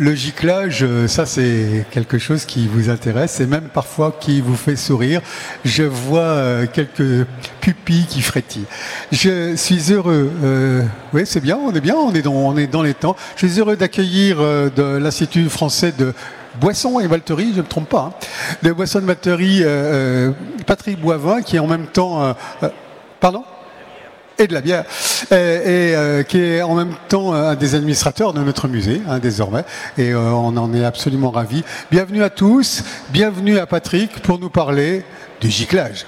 Le giclage, euh, ça c'est quelque chose qui vous intéresse et même parfois qui vous fait sourire. Je vois euh, quelques pupilles qui frétillent. Je suis heureux. Euh, oui, c'est bien, on est bien, on est dans, on les temps. Je suis heureux d'accueillir de l'Institut français de Boisson et Valterie, je ne me trompe pas, hein, de Boisson de Valterie, Patrick Boivin, qui est en même temps. pardon? Et de la bière, et, euh, qui est en même temps un des administrateurs de notre musée, hein, désormais, et euh, on en est absolument ravis. Bienvenue à tous, bienvenue à Patrick pour nous parler du giclage.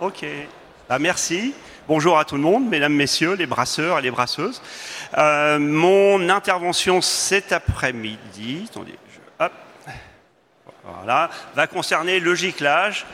Ok, bah, merci. Bonjour à tout le monde, mesdames, messieurs, les brasseurs et les brasseuses. Euh, mon intervention cet après-midi, voilà, va concerner le giclage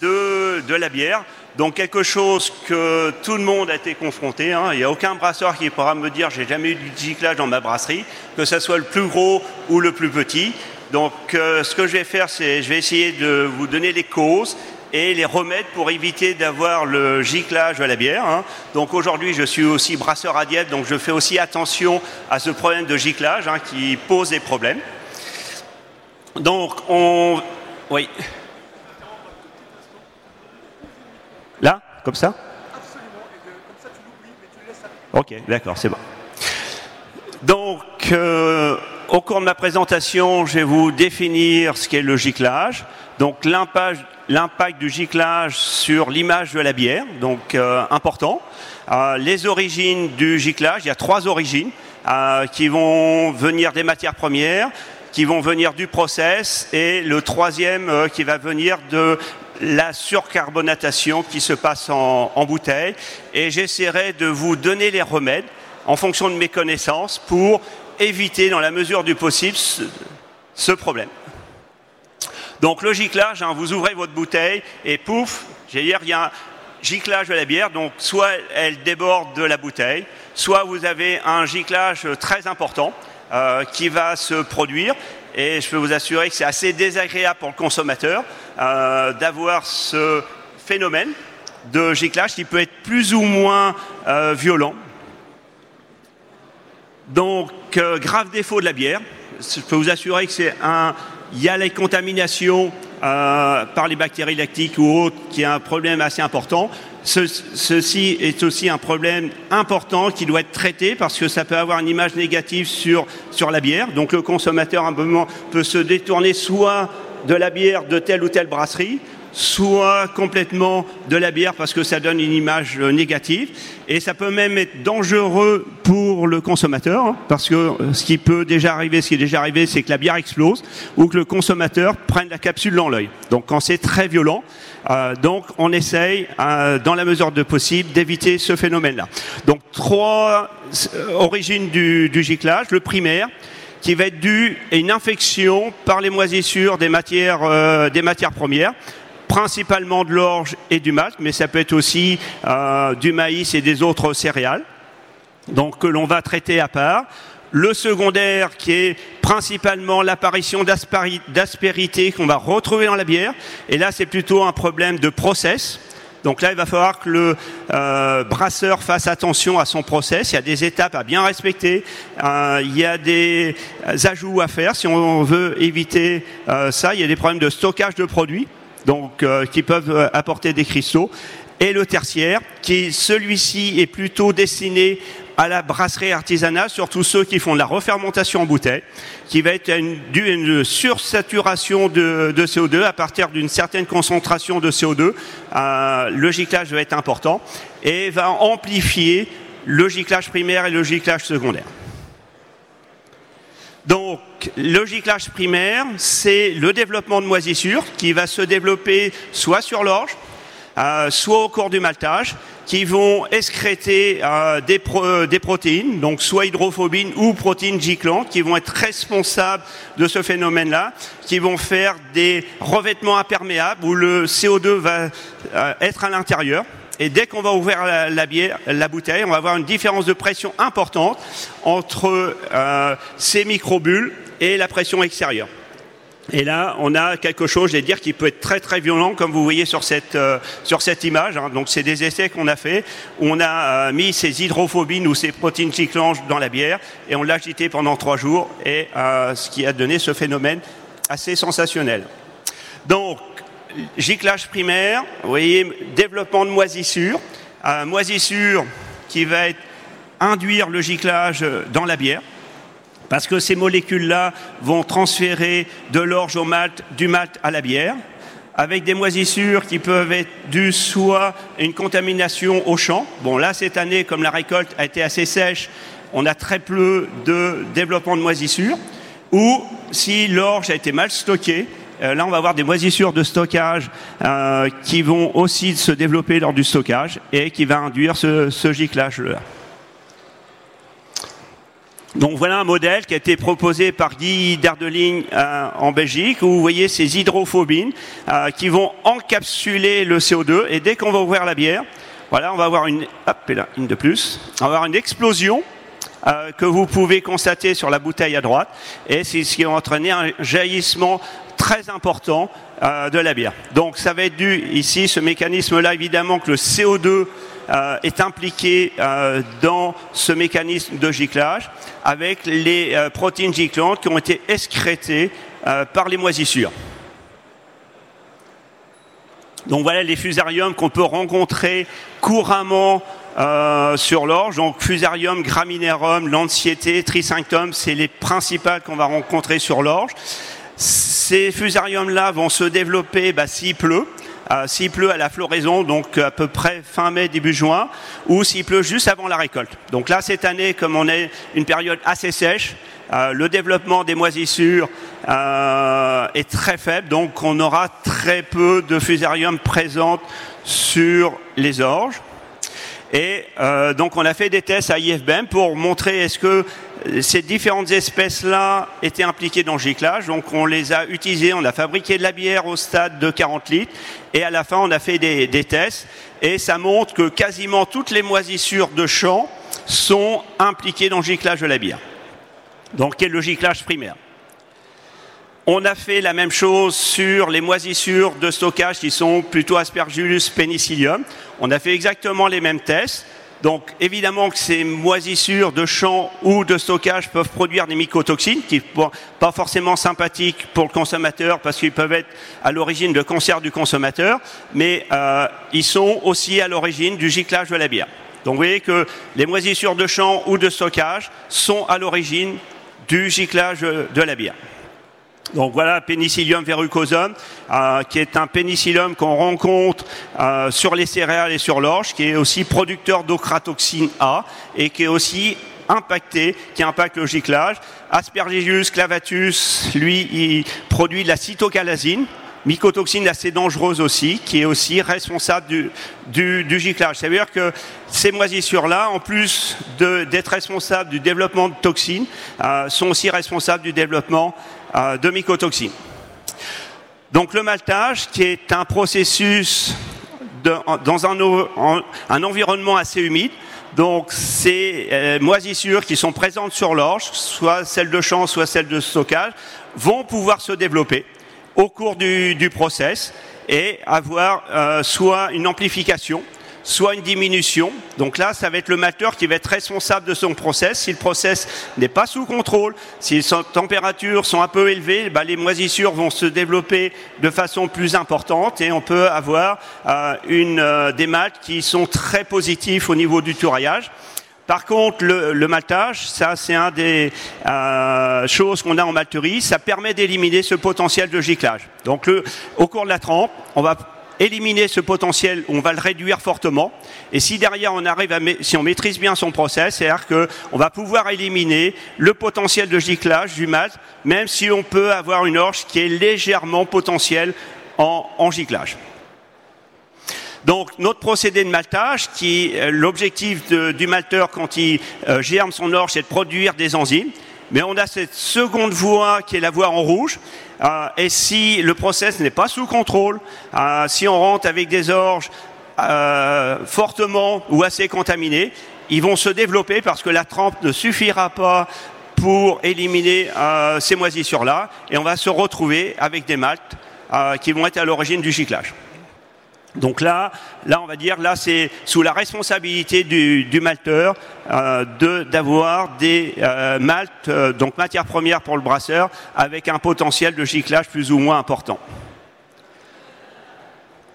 de, de la bière. Donc quelque chose que tout le monde a été confronté. Hein. Il n'y a aucun brasseur qui pourra me dire j'ai jamais eu du giclage dans ma brasserie, que ce soit le plus gros ou le plus petit. Donc euh, ce que je vais faire, c'est je vais essayer de vous donner les causes et les remèdes pour éviter d'avoir le giclage à la bière. Hein. Donc aujourd'hui, je suis aussi brasseur à diète, donc je fais aussi attention à ce problème de giclage hein, qui pose des problèmes. Donc on... Oui. Là Comme ça Absolument. comme ça, tu l'oublies, mais tu le laisses Ok, d'accord, c'est bon. Donc, euh, au cours de ma présentation, je vais vous définir ce qu'est le giclage. Donc, l'impact du giclage sur l'image de la bière, donc euh, important. Euh, les origines du giclage, il y a trois origines qui vont venir des matières premières, qui vont venir du process, et le troisième qui va venir de la surcarbonatation qui se passe en, bouteille. Et j'essaierai de vous donner les remèdes en fonction de mes connaissances pour éviter dans la mesure du possible ce, problème. Donc le giclage, hein, vous ouvrez votre bouteille et pouf, j'ai dire, il y a un giclage de la bière, donc soit elle déborde de la bouteille, soit vous avez un giclage très important euh, qui va se produire et je peux vous assurer que c'est assez désagréable pour le consommateur euh, d'avoir ce phénomène de giclage qui peut être plus ou moins euh, violent. Donc, euh, grave défaut de la bière. Je peux vous assurer que c'est un. Il y a les contaminations par les bactéries lactiques ou autres qui est un problème assez important. Ceci est aussi un problème important qui doit être traité parce que ça peut avoir une image négative sur, la bière. Donc le consommateur, peut se détourner soit de la bière de telle ou telle brasserie, soit complètement de la bière parce que ça donne une image négative. Et ça peut même être dangereux pour le consommateur, hein, parce que ce qui peut déjà arriver, ce qui est déjà arrivé, c'est que la bière explose ou que le consommateur prenne la capsule dans l'œil. Donc quand c'est très violent, euh, donc on essaye, euh, dans la mesure de possible, d'éviter ce phénomène-là. Donc trois euh, origines du, giclage. Le primaire, qui va être dû à une infection par les moisissures des matières, euh, des matières premières, principalement de l'orge et du malt, mais ça peut être aussi euh, du maïs et des autres céréales, donc que l'on va traiter à part. Le secondaire qui est principalement l'apparition d'aspérité qu'on va retrouver dans la bière, et là c'est plutôt un problème de process, donc là, il va falloir que le euh, brasseur fasse attention à son process. Il y a des étapes à bien respecter. Euh, il y a des ajouts à faire si on veut éviter ça. Il y a des problèmes de stockage de produits, donc qui peuvent apporter des cristaux. Et le tertiaire, qui celui-ci est plutôt destiné à la brasserie artisanale, surtout ceux qui font de la refermentation en bouteille, qui va être à une sursaturation de, CO2 à partir d'une certaine concentration de CO2. Euh, le giclage va être important et va amplifier le giclage primaire et le giclage secondaire. Donc, le giclage primaire, c'est le développement de moisissures qui va se développer soit sur l'orge, euh, soit au cours du maltage, qui vont excréter euh, des, des, protéines, donc soit hydrophobine ou protéines giclantes, qui vont être responsables de ce phénomène-là, qui vont faire des revêtements imperméables où le CO2 va euh, être à l'intérieur. Et dès qu'on va ouvrir la, bouteille, on va avoir une différence de pression importante entre euh, ces microbules et la pression extérieure. Et là, on a quelque chose, je vais dire, qui peut être très très violent, comme vous voyez sur cette, euh, sur cette image. Hein. Donc, c'est des essais qu'on a fait, où on a euh, mis ces hydrophobines ou ces protéines cyclanges dans la bière, et on l'a agité pendant trois jours, et euh, ce qui a donné ce phénomène assez sensationnel. Donc, giclage primaire, vous voyez, développement de moisissure, moisissure qui va induire le giclage dans la bière. Parce que ces molécules-là vont transférer de l'orge au malt, du malt à la bière, avec des moisissures qui peuvent être dues soit à une contamination au champ. Bon, là, cette année, comme la récolte a été assez sèche, on a très peu de développement de moisissures. Ou si l'orge a été mal stockée, euh, là, on va avoir des moisissures de stockage euh, qui vont aussi se développer lors du stockage et qui va induire ce, ce giclage-là. Donc voilà un modèle qui a été proposé par Guy Derdeling euh, en Belgique, où vous voyez ces hydrophobines euh, qui vont encapsuler le CO2, et dès qu'on va ouvrir la bière, voilà, on va avoir une, hop, une de plus, avoir une explosion euh, que vous pouvez constater sur la bouteille à droite, et c'est ce qui va entraîner un jaillissement très important de la bière. Donc ça va être dû ici, ce mécanisme-là, évidemment, que le CO2 euh, est impliqué euh, dans ce mécanisme de giclage avec les euh, protéines giclantes qui ont été excrétées par les moisissures. Donc voilà les fusariums qu'on peut rencontrer couramment sur l'orge. Donc fusarium, graminerum, lanciété, trisynctum, c'est les principales qu'on va rencontrer sur l'orge. Ces fusariums-là vont se développer bah, s'il pleut. Euh, s'il pleut à la floraison, donc à peu près fin mai, début juin, ou s'il pleut juste avant la récolte. Donc là, cette année, comme on est une période assez sèche, euh, le développement des moisissures euh, est très faible, donc on aura très peu de fusarium présentes sur les orges. Et donc on a fait des tests à IFBM pour montrer est-ce que ces différentes espèces-là étaient impliquées dans le giclage, donc on les a utilisées, on a fabriqué de la bière au stade de 40 litres, et à la fin on a fait des, tests, et ça montre que quasiment toutes les moisissures de champ sont impliquées dans le giclage de la bière. Donc, quel le giclage primaire on a fait la même chose sur les moisissures de stockage qui sont plutôt Aspergillus penicillium. On a fait exactement les mêmes tests. Donc évidemment que ces moisissures de champs ou de stockage peuvent produire des mycotoxines qui ne sont pas forcément sympathiques pour le consommateur parce qu'ils peuvent être à l'origine de cancer du consommateur, mais euh, ils sont aussi à l'origine du giclage de la bière. Donc vous voyez que les moisissures de champs ou de stockage sont à l'origine du giclage de la bière. Donc voilà, Penicillium verrucosum, euh, qui est un pénicillium qu'on rencontre euh, sur les céréales et sur l'orge, qui est aussi producteur d'ocratoxine A et qui est aussi impacté, qui impacte le giclage. Aspergillus clavatus, lui, il produit de la cytocalasine, mycotoxine assez dangereuse aussi, qui est aussi responsable du, du, giclage. Ça veut dire que ces moisissures-là, en plus d'être responsables du développement de toxines, euh, sont aussi responsables du développement de mycotoxines. Donc le maltage, qui est un processus dans un, environnement assez humide, donc ces euh, moisissures qui sont présentes sur l'orge, soit celles de champ, soit celles de stockage, vont pouvoir se développer au cours du, du process et avoir euh, soit une amplification, soit une diminution. Donc là, ça va être le malteur qui va être responsable de son process. Si le process n'est pas sous contrôle, si les températures sont un peu élevées, bah, les moisissures vont se développer de façon plus importante et on peut avoir euh, une, euh, des maltes qui sont très positifs au niveau du tourayage. Par contre, le, maltage, ça c'est un des euh, choses qu'on a en malterie, ça permet d'éliminer ce potentiel de giclage. Donc au cours de la trempe, on va éliminer ce potentiel, on va le réduire fortement. Et si derrière on arrive à, si on maîtrise bien son process, c'est-à-dire qu'on va pouvoir éliminer le potentiel de giclage du malt, même si on peut avoir une orge qui est légèrement potentielle en, en giclage. Donc notre procédé de maltage, qui euh, l'objectif du malteur quand il euh, germe son orge, c'est de produire des enzymes. Mais on a cette seconde voie qui est la voie en rouge. Euh, et si le process n'est pas sous contrôle, si on rentre avec des orges fortement ou assez contaminées, ils vont se développer parce que la trempe ne suffira pas pour éliminer ces moisissures-là. Et on va se retrouver avec des maltes qui vont être à l'origine du giclage. Donc là, on va dire, là, c'est sous la responsabilité du, malteur euh, d'avoir des euh, maltes, euh, donc matière première pour le brasseur, avec un potentiel de giclage plus ou moins important.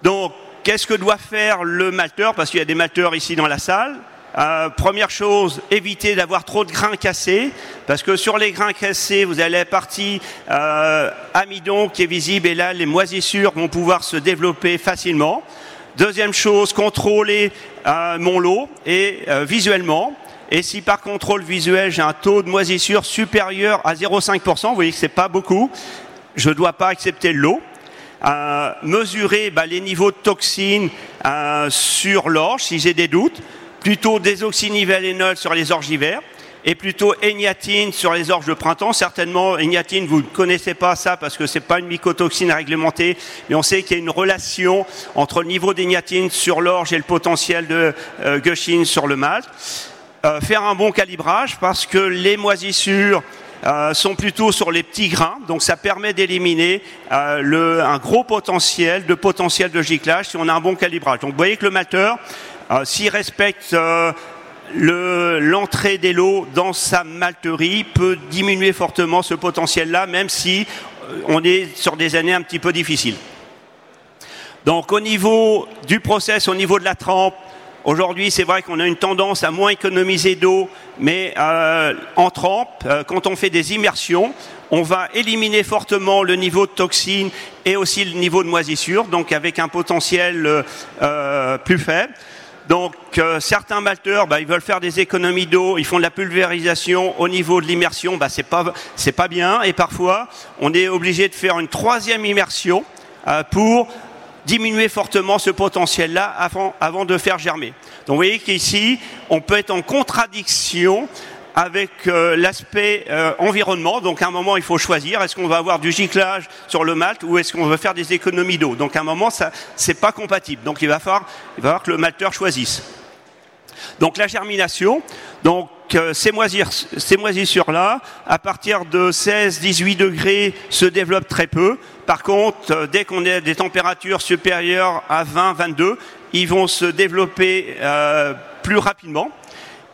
Donc, qu'est-ce que doit faire le malteur? Parce qu'il y a des malteurs ici dans la salle. Euh, première chose, éviter d'avoir trop de grains cassés, parce que sur les grains cassés, vous avez la partie euh, amidon qui est visible, et là, les moisissures vont pouvoir se développer facilement. Deuxième chose, contrôler euh, mon lot et visuellement. Et si par contrôle visuel, j'ai un taux de moisissure supérieur à 0,5%, vous voyez que c'est pas beaucoup, je ne dois pas accepter le lot. mesurer bah, les niveaux de toxines sur l'orge si j'ai des doutes plutôt désoxynivalénol sur les d'hiver et plutôt égnatine sur les orges de printemps. Certainement, égnatine, vous ne connaissez pas ça parce que c'est pas une mycotoxine réglementée, mais on sait qu'il y a une relation entre le niveau d'égnatine sur l'orge et le potentiel de euh, sur le malt. Euh, faire un bon calibrage parce que les moisissures euh, sont plutôt sur les petits grains, donc ça permet d'éliminer euh, un gros potentiel de potentiel de giclage si on a un bon calibrage. Donc vous voyez que le malteur, euh, s'il respecte euh, l'entrée des lots dans sa malterie, peut diminuer fortement ce potentiel-là, même si euh, on est sur des années un petit peu difficiles. Donc au niveau du process, au niveau de la trempe, Aujourd'hui, c'est vrai qu'on a une tendance à moins économiser d'eau, mais en trempe, quand on fait des immersions, on va éliminer fortement le niveau de toxines et aussi le niveau de moisissure, donc avec un potentiel plus faible. Donc euh, certains malteurs, bah, ils veulent faire des économies d'eau, ils font de la pulvérisation au niveau de l'immersion, bah, c'est pas c'est pas bien. Et parfois, on est obligé de faire une troisième immersion euh, pour diminuer fortement ce potentiel-là avant, avant de faire germer. Donc vous voyez qu'ici, on peut être en contradiction avec euh, l'aspect euh, environnement. Donc à un moment, il faut choisir est-ce qu'on va avoir du giclage sur le malt ou est-ce qu'on veut faire des économies d'eau? Donc à un moment, ça c'est pas compatible. Donc il va falloir, il va falloir que le malteur choisisse. Donc la germination, donc euh, ces, ces moisissures-là, à partir de 16-18 degrés, se développent très peu. Par contre, dès qu'on est à des températures supérieures à 20-22, ils vont se développer plus rapidement.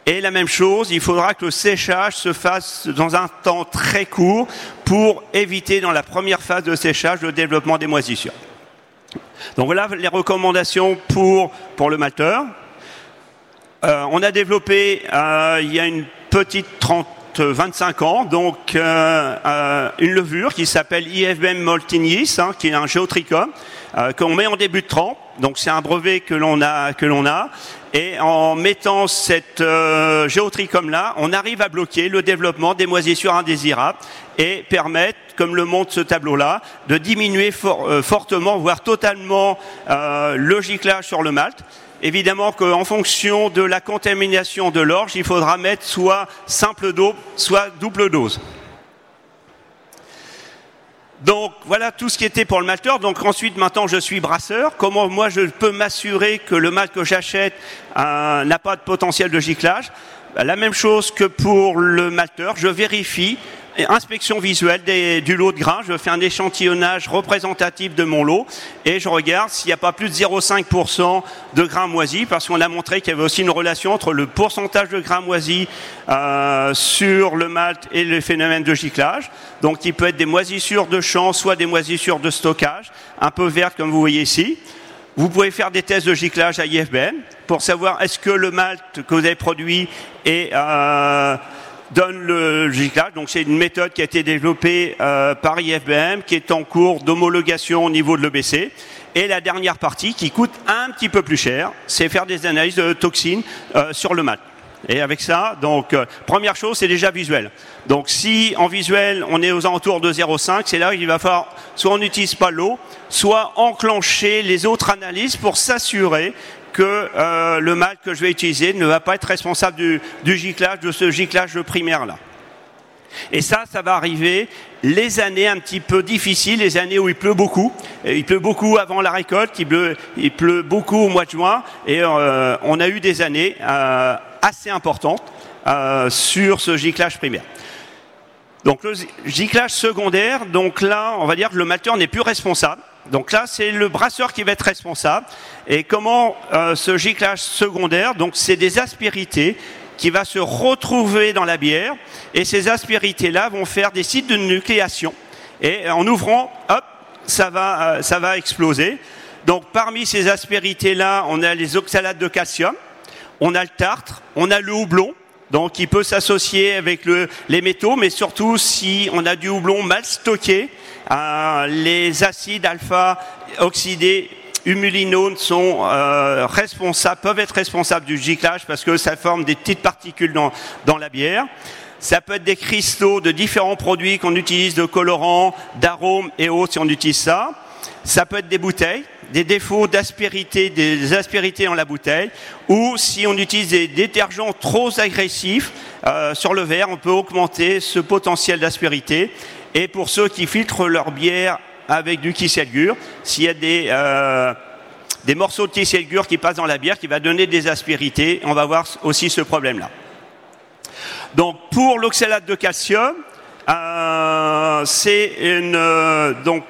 Et la même chose, il faudra que le séchage se fasse dans un temps très court pour éviter dans la première phase de séchage le développement des moisissures. Donc voilà les recommandations pour, pour le malteur. Euh, on a développé euh, il y a une petite 30 25 ans, donc euh, une levure qui s'appelle IFBM Moltinis, hein, qui est un géotrichum, qu'on met en début de trempe. Donc c'est un brevet que l'on a, que l'on a, et en mettant cette euh, géotrichome-là, on arrive à bloquer le développement des moisissures indésirables et permettre, comme le montre ce tableau-là, de diminuer euh, fortement, voire totalement, euh, le giclage sur le malt. Évidemment qu'en fonction de la contamination de l'orge, il faudra mettre soit simple dose, soit double dose. Donc voilà tout ce qui était pour le malteur. Donc ensuite, maintenant, je suis brasseur. Comment moi je peux m'assurer que le malt que j'achète euh, n'a pas de potentiel de giclage? Bah, La même chose que pour le malteur, je vérifie inspection visuelle du lot de grains, je fais un échantillonnage représentatif de mon lot et je regarde s'il n'y a pas plus de 0,5% de grains moisis parce qu'on a montré qu'il y avait aussi une relation entre le pourcentage de grains moisis euh, sur le malt et le phénomène de giclage. Donc il peut être des moisissures de champ, soit des moisissures de stockage, un peu vertes comme vous voyez ici. Vous pouvez faire des tests de giclage à IFBN pour savoir est-ce que le malt que vous avez produit est euh, donne le giclage. Donc c'est une méthode qui a été développée euh, par IFBM, qui est en cours d'homologation au niveau de l'EBC. Et la dernière partie, qui coûte un petit peu plus cher, c'est faire des analyses de toxines euh, sur le mat. Et avec ça, donc euh, première chose, c'est déjà visuel. Donc si en visuel on est aux alentours de 0,5, c'est là qu'il va falloir soit on n'utilise pas l'eau, soit enclencher les autres analyses pour s'assurer que euh, le mal que je vais utiliser ne va pas être responsable du, giclage, de ce giclage primaire-là. Et ça, ça va arriver les années un petit peu difficiles, les années où il pleut beaucoup. Il pleut beaucoup avant la récolte, il pleut, il pleut beaucoup au mois de juin, et euh, on a eu des années euh, assez importantes sur ce giclage primaire. Donc le giclage secondaire, donc là, on va dire que le malteur n'est plus responsable. Donc là, c'est le brasseur qui va être responsable. Et comment euh, ce giclage secondaire Donc c'est des aspérités qui va se retrouver dans la bière. Et ces aspérités-là vont faire des sites de nucléation. Et en ouvrant, hop, ça va, euh, ça va exploser. Donc parmi ces aspérités-là, on a les oxalates de calcium, on a le tartre, on a le houblon, donc il peut s'associer avec le, les métaux, mais surtout si on a du houblon mal stocké, euh, les acides alpha oxydés humulinones sont euh, responsables, peuvent être responsables du giclage parce que ça forme des petites particules dans, dans la bière. Ça peut être des cristaux de différents produits qu'on utilise, de colorants, d'arômes et autres si on utilise ça. Ça peut être des bouteilles, des défauts d'aspérité, des aspérités dans la bouteille, ou si on utilise des détergents trop agressifs euh, sur le verre, on peut augmenter ce potentiel d'aspérité. Et pour ceux qui filtrent leur bière avec du kisselgur, s'il y a des, euh, des morceaux de kisselgur qui passent dans la bière, qui va donner des aspérités, on va voir aussi ce problème-là. Donc pour l'oxalate de calcium, euh, c'est une donc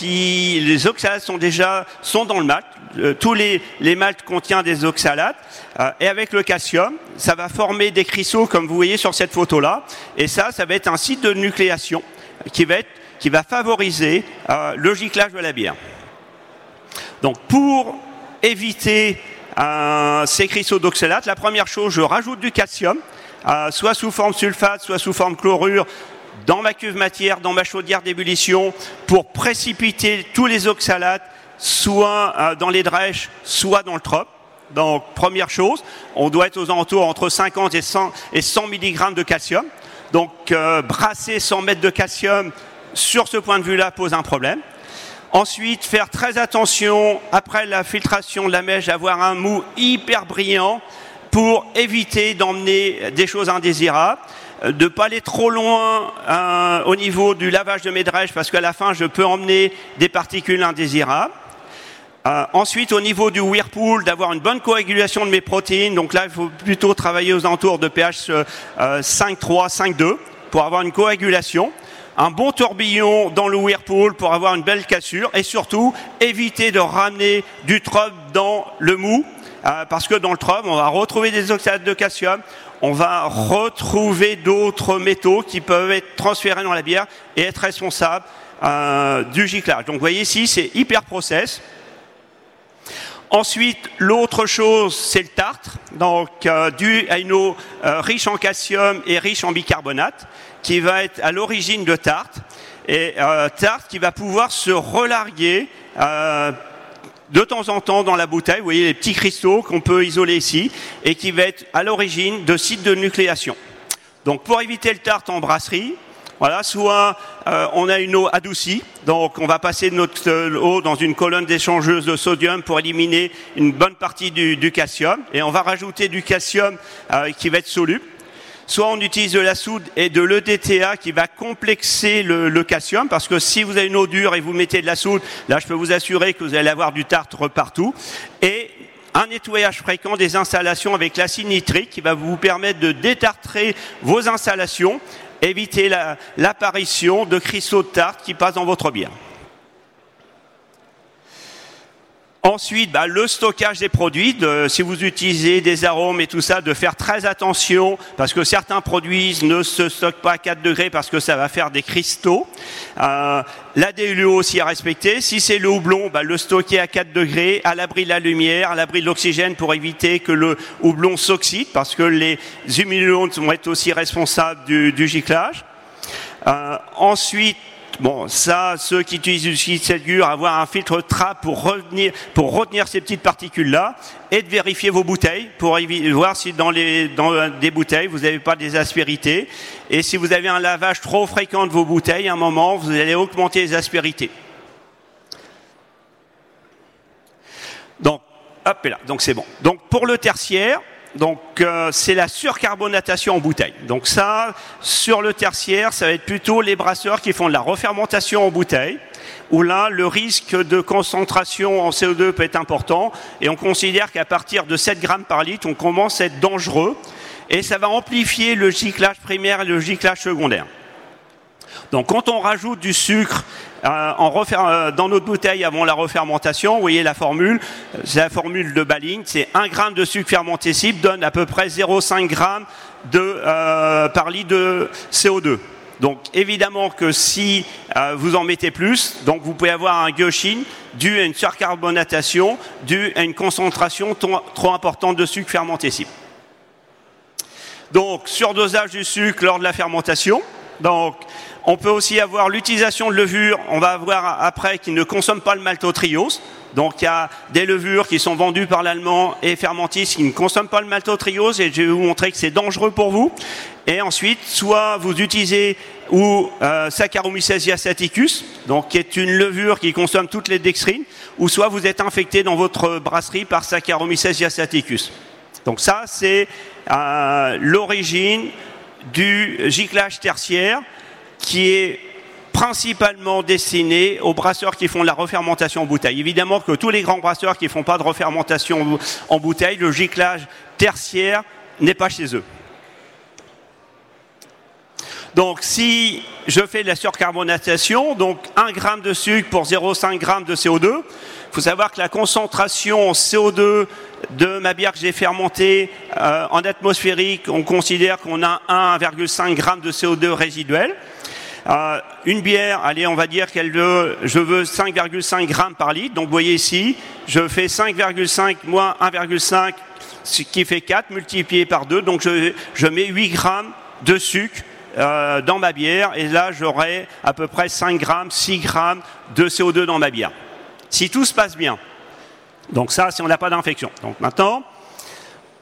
les oxalates sont déjà sont dans le malt. Euh, tous les, les maltes contiennent des oxalates. Euh, et avec le calcium, ça va former des cristaux comme vous voyez sur cette photo-là. Et ça, ça va être un site de nucléation qui va, être, qui va favoriser euh, le giclage de la bière. Donc pour éviter ces cristaux d'oxalate, la première chose, je rajoute du calcium, soit sous forme sulfate, soit sous forme chlorure, dans ma cuve matière, dans ma chaudière d'ébullition, pour précipiter tous les oxalates, soit euh, dans les drèches, soit dans le trop. Donc, première chose, on doit être aux alentours entre 50 et 100, et 100 mg de calcium. Donc, euh, brasser 100 mètres de calcium sur ce point de vue-là pose un problème. Ensuite, faire très attention, après la filtration de la mèche, d'avoir un mou hyper brillant pour éviter d'emmener des choses indésirables. Euh, de pas aller trop loin euh, au niveau du lavage de mes drèches parce qu'à la fin je peux emmener des particules indésirables. Euh, ensuite, au niveau du whirlpool, d'avoir une bonne coagulation de mes protéines. Donc là, il faut plutôt travailler aux alentours de pH 5,3, 5,2 pour avoir une coagulation. Un bon tourbillon dans le whirlpool pour avoir une belle cassure. Et surtout, éviter de ramener du trub dans le mou. parce que dans le trub, on va retrouver des oxydes de calcium, on va retrouver d'autres métaux qui peuvent être transférés dans la bière et être responsables euh, du giclage. Donc vous voyez ici, c'est hyper process. Ensuite, l'autre chose, c'est le tartre, donc euh, dû à une eau euh, riche en calcium et riche en bicarbonate, qui va être à l'origine de tartre, et tartre qui va pouvoir se relarguer de temps en temps dans la bouteille, vous voyez les petits cristaux qu'on peut isoler ici, et qui va être à l'origine de sites de nucléation. Donc pour éviter le tarte en brasserie, voilà, soit euh, on a une eau adoucie, donc on va passer notre euh, eau dans une colonne d'échangeuse de sodium pour éliminer une bonne partie du, calcium, et on va rajouter du calcium euh, qui va être soluble soit on utilise de la soude et de l'EDTA qui va complexer le, calcium, parce que si vous avez une eau dure et vous mettez de la soude, là je peux vous assurer que vous allez avoir du tartre partout. Et un nettoyage fréquent des installations avec l'acide nitrique qui va vous permettre de détartrer vos installations, éviter l'apparition de cristaux de tarte qui passent dans votre bière. Ensuite, bah, le stockage des produits, si vous utilisez des arômes et tout ça, de faire très attention parce que certains produits ne se stockent pas à 4 degrés parce que ça va faire des cristaux. Euh, la DLUO aussi à respecter. Si c'est le houblon, bah, le stocker à 4 degrés, à l'abri de la lumière, à l'abri de l'oxygène pour éviter que le houblon s'oxyde parce que les humidolons vont être aussi responsables du, du giclage. Euh, ensuite, Bon, ça, ceux qui utilisent du Ségur, avoir un filtre trap pour retenir, pour retenir ces petites particules-là, et de vérifier vos bouteilles pour voir si dans, les, dans des bouteilles vous n'avez pas des aspérités. Et si vous avez un lavage trop fréquent de vos bouteilles, à un moment, vous allez augmenter les aspérités. Donc, hop là, donc c'est bon. Donc pour le tertiaire, donc euh, c'est la surcarbonatation en bouteille. Donc ça, sur le tertiaire, ça va être plutôt les brasseurs qui font de la refermentation en bouteille, où là, le risque de concentration en CO2 peut être important, et on considère qu'à partir de 7 grammes par litre, on commence à être dangereux, et ça va amplifier le giclage primaire et le giclage secondaire. Donc quand on rajoute du sucre euh, euh, dans notre bouteille avant la refermentation, vous voyez la formule, c'est la formule de Baling, c'est 1 g de sucre fermenté cible donne à peu près 0,5 g de, euh, par litre de CO2. Donc évidemment que si vous en mettez plus, donc vous pouvez avoir un gueuchine dû à une surcarbonatation, dû à une concentration trop importante de sucre fermenté cible. Donc surdosage du sucre lors de la fermentation. Donc on peut aussi avoir l'utilisation de levures, on va voir après, qui ne consomment pas le maltotriose. Donc il y a des levures qui sont vendues par l'allemand et fermentistes qui ne consomment pas le maltotriose et je vais vous montrer que c'est dangereux pour vous. Et ensuite, soit vous utilisez ou euh, Saccharomyces donc qui est une levure qui consomme toutes les dextrines, ou soit vous êtes infecté dans votre brasserie par Saccharomyces asiaticus. Donc ça, c'est euh, l'origine du giclage tertiaire qui est principalement destiné aux brasseurs qui font de la refermentation en bouteille. Évidemment que tous les grands brasseurs qui ne font pas de refermentation en bouteille, le giclage tertiaire n'est pas chez eux. Donc si je fais de la surcarbonatation, donc 1 g de sucre pour 0,5 g de CO2, il faut savoir que la concentration en CO2 de ma bière que j'ai fermentée euh, en atmosphérique, on considère qu'on a 1,5 g de CO2 résiduel. Euh, une bière, allez, on va dire qu'elle veut, je veux 5,5 grammes par litre. Donc, vous voyez ici, je fais 5,5 moins 1,5, ce qui fait 4 multiplié par 2. Donc, je, mets 8 grammes de sucre euh, dans ma bière. Et là, j'aurai à peu près 5 grammes, 6 grammes de CO2 dans ma bière. Si tout se passe bien. Donc, ça, si on n'a pas d'infection. Donc, maintenant,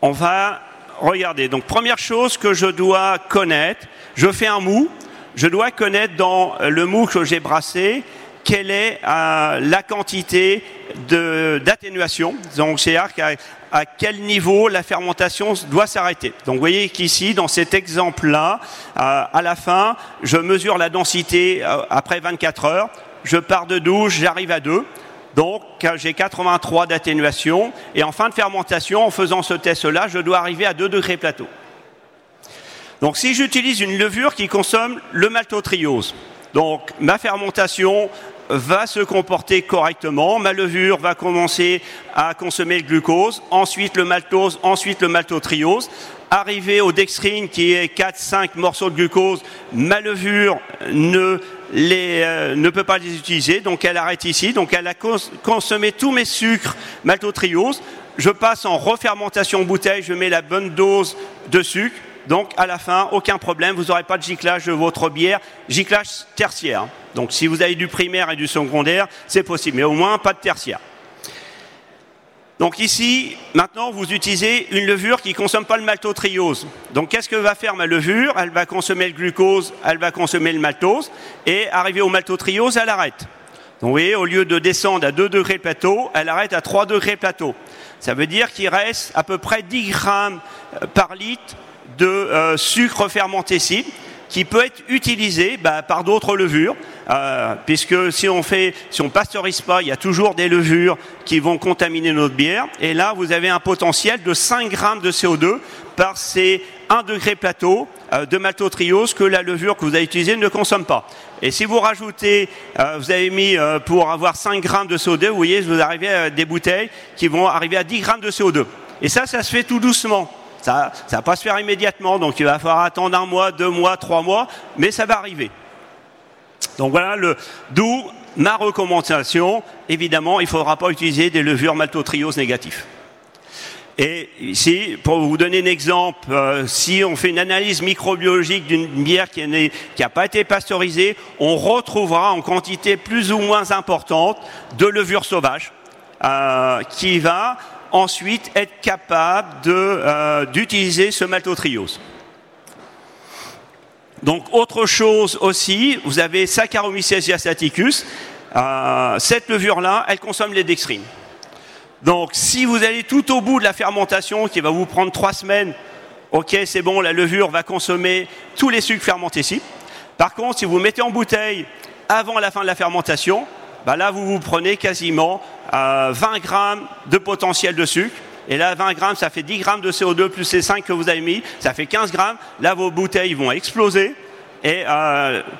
on va regarder. Donc, première chose que je dois connaître, je fais un mou je dois connaître dans le mou que j'ai brassé quelle est euh, la quantité d'atténuation. Donc, c'est-à-dire à, quel niveau la fermentation doit s'arrêter. Donc, vous voyez qu'ici, dans cet exemple-là, euh, à la fin, je mesure la densité euh, après 24 heures. Je pars de 12, j'arrive à 2. Donc, j'ai 83 d'atténuation. Et en fin de fermentation, en faisant ce test-là, je dois arriver à 2 degrés plateau. Donc si j'utilise une levure qui consomme le maltotriose, donc ma fermentation va se comporter correctement, ma levure va commencer à consommer le glucose, ensuite le maltose, ensuite le maltotriose, arrivé au dextrine qui est 4-5 morceaux de glucose, ma levure euh, ne peut pas les utiliser, donc elle arrête ici, donc elle a consommé tous mes sucres maltotriose, je passe en refermentation bouteille, je mets la bonne dose de sucre, donc, à la fin, aucun problème, vous n'aurez pas de giclage de votre bière, giclage tertiaire. Donc, si vous avez du primaire et du secondaire, c'est possible, mais au moins pas de tertiaire. Donc ici, maintenant, vous utilisez une levure qui ne consomme pas le maltotriose. Donc qu'est-ce que va faire ma levure? Elle va consommer le glucose, elle va consommer le maltose, et arriver au maltotriose, elle arrête. Donc vous voyez, au lieu de descendre à 2 degrés plateau, elle arrête à 3 degrés plateau. Ça veut dire qu'il reste à peu près 10 grammes par litre de euh, sucre fermenté cible qui peut être utilisé bah, par d'autres levures, euh, puisque si on fait, si on pasteurise pas, il y a toujours des levures qui vont contaminer notre bière. Et là, vous avez un potentiel de 5 grammes de CO2 par ces 1 degré plateau euh, de maltotriose que la levure que vous avez utilisée ne consomme pas. Et si vous rajoutez, vous avez mis pour avoir 5 grammes de CO2, vous voyez, vous arrivez à des bouteilles qui vont arriver à 10 grammes de CO2. Et ça, ça se fait tout doucement. Ça ne va pas se faire immédiatement, donc il va falloir attendre un mois, deux mois, trois mois, mais ça va arriver. Donc voilà, d'où ma recommandation. Évidemment, il ne faudra pas utiliser des levures maltotriose négatifs. Et ici, pour vous donner un exemple, euh, si on fait une analyse microbiologique d'une bière qui n'a pas été pasteurisée, on retrouvera en quantité plus ou moins importante de levure sauvage euh, qui va ensuite être capable euh, d'utiliser ce maltotriose. Donc autre chose aussi, vous avez Saccharomyces asiaticus. Euh, cette levure-là, elle consomme les dextrines. Donc si vous allez tout au bout de la fermentation, qui va vous prendre trois semaines, ok c'est bon, la levure va consommer tous les sucres fermentés ici. Par contre, si vous mettez en bouteille avant la fin de la fermentation, bah là vous vous prenez quasiment 20 grammes de potentiel de sucre. Et là, 20 grammes, ça fait 10 grammes de CO2 plus ces 5 que vous avez mis, ça fait 15 grammes. Là, vos bouteilles vont exploser et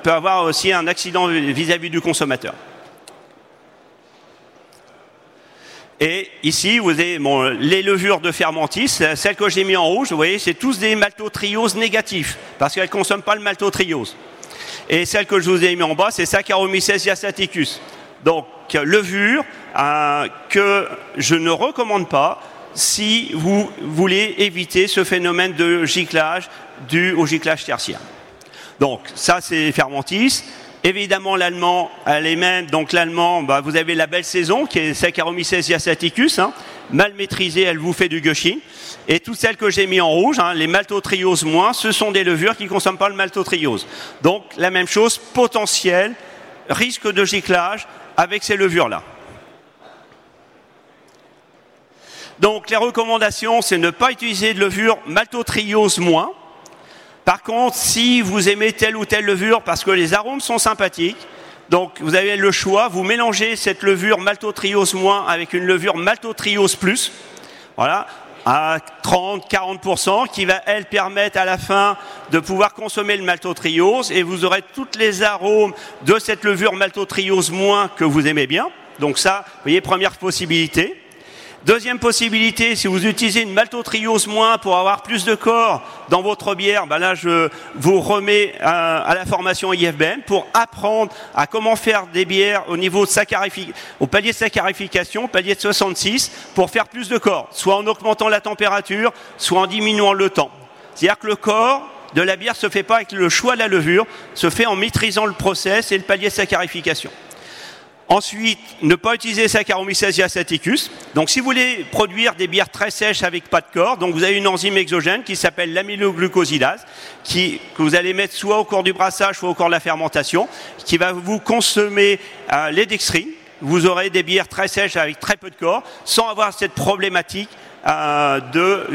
peut avoir aussi un accident vis-à-vis du consommateur. Et ici, vous avez les levures de fermentis, celles que j'ai mis en rouge, vous voyez, c'est tous des maltotrioses négatifs, parce qu'elles ne consomment pas le maltotriose. Et celle que je vous ai mis en bas, c'est Saccharomyces diastaticus. Donc, levure euh, que je ne recommande pas si vous voulez éviter ce phénomène de giclage dû au giclage tertiaire. Donc, ça, c'est fermentis. Évidemment, l'allemand, elle est même. Donc, l'allemand, bah, vous avez la belle saison qui est Saccharomyces diastaticus. Hein. mal maîtrisée, elle vous fait du gushing. Et toutes celles que j'ai mis en rouge, hein, les maltotrioses moins, ce sont des levures qui ne consomment pas le maltotriose. Donc, la même chose, potentiel, risque de giclage avec ces levures-là. Donc, les recommandations, c'est ne pas utiliser de levure maltotriose moins. Par contre, si vous aimez telle ou telle levure parce que les arômes sont sympathiques, donc vous avez le choix, vous mélangez cette levure maltotriose moins avec une levure maltotriose plus, voilà, à 30-40%, qui va, elle, permettre à la fin de pouvoir consommer le maltotriose, et vous aurez tous les arômes de cette levure maltotriose moins que vous aimez bien. Donc ça, vous voyez, première possibilité. Deuxième possibilité, si vous utilisez une maltotriose moins pour avoir plus de corps dans votre bière, ben là je vous remets à, la formation IFBN pour apprendre à comment faire des bières au niveau de au palier de saccharification, palier de 66, pour faire plus de corps, soit en augmentant la température, soit en diminuant le temps. C'est-à-dire que le corps de la bière se fait pas avec le choix de la levure, se fait en maîtrisant le process et le palier de saccharification. Ensuite, ne pas utiliser Saccharomyces diastaticus. Donc, si vous voulez produire des bières très sèches avec pas de corps, donc vous avez une enzyme exogène qui s'appelle l'amyloglucosidase, qui, que vous allez mettre soit au cours du brassage, soit au cours de la fermentation, qui va vous consommer euh, les dextrines. Vous aurez des bières très sèches avec très peu de corps, sans avoir cette problématique euh, de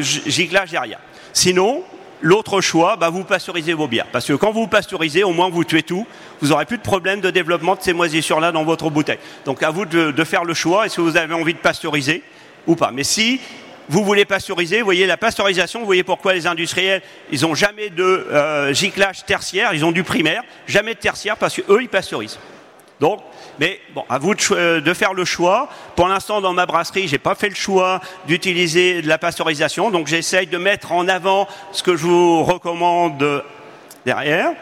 derrière. Sinon, L'autre choix, bah, vous pasteurisez vos bières. Parce que quand vous pasteurisez, au moins vous tuez tout. Vous n'aurez plus de problème de développement de ces moisissures-là dans votre bouteille. Donc à vous de, faire le choix. Est-ce que vous avez envie de pasteuriser ou pas Mais si vous voulez pasteuriser, vous voyez la pasteurisation, vous voyez pourquoi les industriels, ils n'ont jamais de euh, giclage tertiaire, ils ont du primaire, jamais de tertiaire parce qu'eux, ils pasteurisent. Donc, mais bon, à vous euh, de, faire le choix. Pour l'instant, dans ma brasserie, j'ai pas fait le choix d'utiliser de la pasteurisation, donc j'essaye de mettre en avant ce que je vous recommande derrière.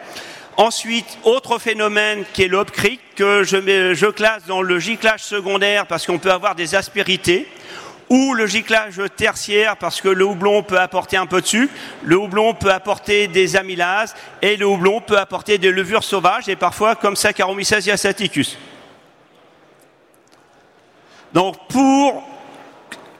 Ensuite, autre phénomène qui est l'opcric, que je, je classe dans le giclage secondaire parce qu'on peut avoir des aspérités ou le giclage tertiaire parce que le houblon peut apporter un peu de sucre, le houblon peut apporter des amylases et le houblon peut apporter des levures sauvages et parfois comme Saccharomyces diastaticus. Donc pour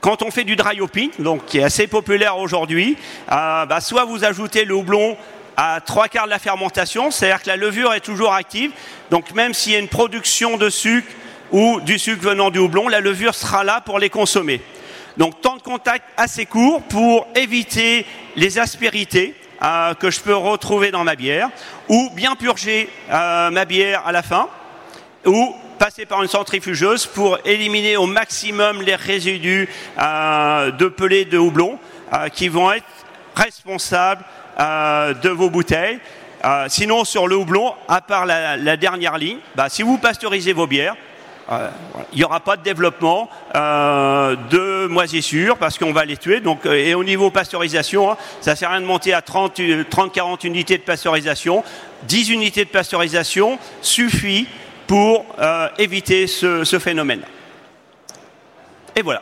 quand on fait du dry hopping, donc qui est assez populaire aujourd'hui, euh, bah, soit vous ajoutez le houblon à trois quarts de la fermentation, c'est-à-dire que la levure est toujours active. Donc même s'il y a une production de sucre ou du sucre venant du houblon, la levure sera là pour les consommer. Donc temps de contact assez court pour éviter les aspérités euh, que je peux retrouver dans ma bière, ou bien purger euh, ma bière à la fin, ou passer par une centrifugeuse pour éliminer au maximum les résidus euh, de pelés de houblon qui vont être responsables de vos bouteilles. sinon, sur le houblon, à part la, dernière ligne, bah, si vous pasteurisez vos bières, euh, il n'y aura pas de développement euh, de moisissures parce qu'on va les tuer. Donc, euh, et au niveau pasteurisation, hein, ça ne sert à rien de monter à 30-40 unités de pasteurisation. 10 unités de pasteurisation suffit pour éviter ce, phénomène. Et voilà.